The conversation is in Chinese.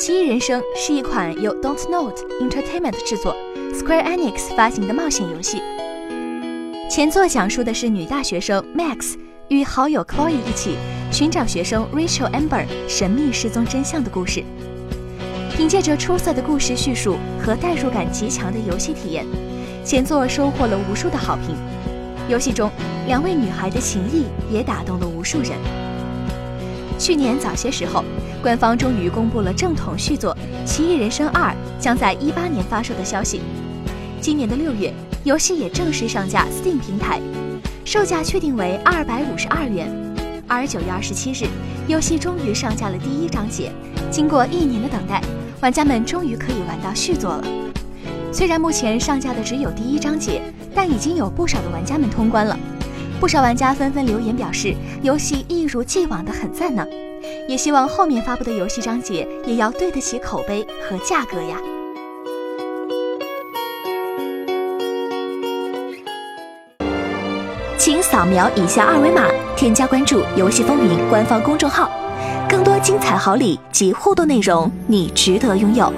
奇异人生是一款由 Don't Note Entertainment 制作、Square Enix 发行的冒险游戏。前作讲述的是女大学生 Max 与好友 Chloe 一起寻找学生 Rachel Amber 神秘失踪真相的故事。凭借着出色的故事叙述和代入感极强的游戏体验，前作收获了无数的好评。游戏中两位女孩的情谊也打动了无数人。去年早些时候，官方终于公布了正统续作《奇异人生二》将在一八年发售的消息。今年的六月，游戏也正式上架 Steam 平台，售价确定为二百五十二元。而九月二十七日，游戏终于上架了第一章节。经过一年的等待，玩家们终于可以玩到续作了。虽然目前上架的只有第一章节，但已经有不少的玩家们通关了。不少玩家纷纷留言表示，游戏一如既往的很赞呢，也希望后面发布的游戏章节也要对得起口碑和价格呀。请扫描以下二维码，添加关注“游戏风云”官方公众号，更多精彩好礼及互动内容，你值得拥有。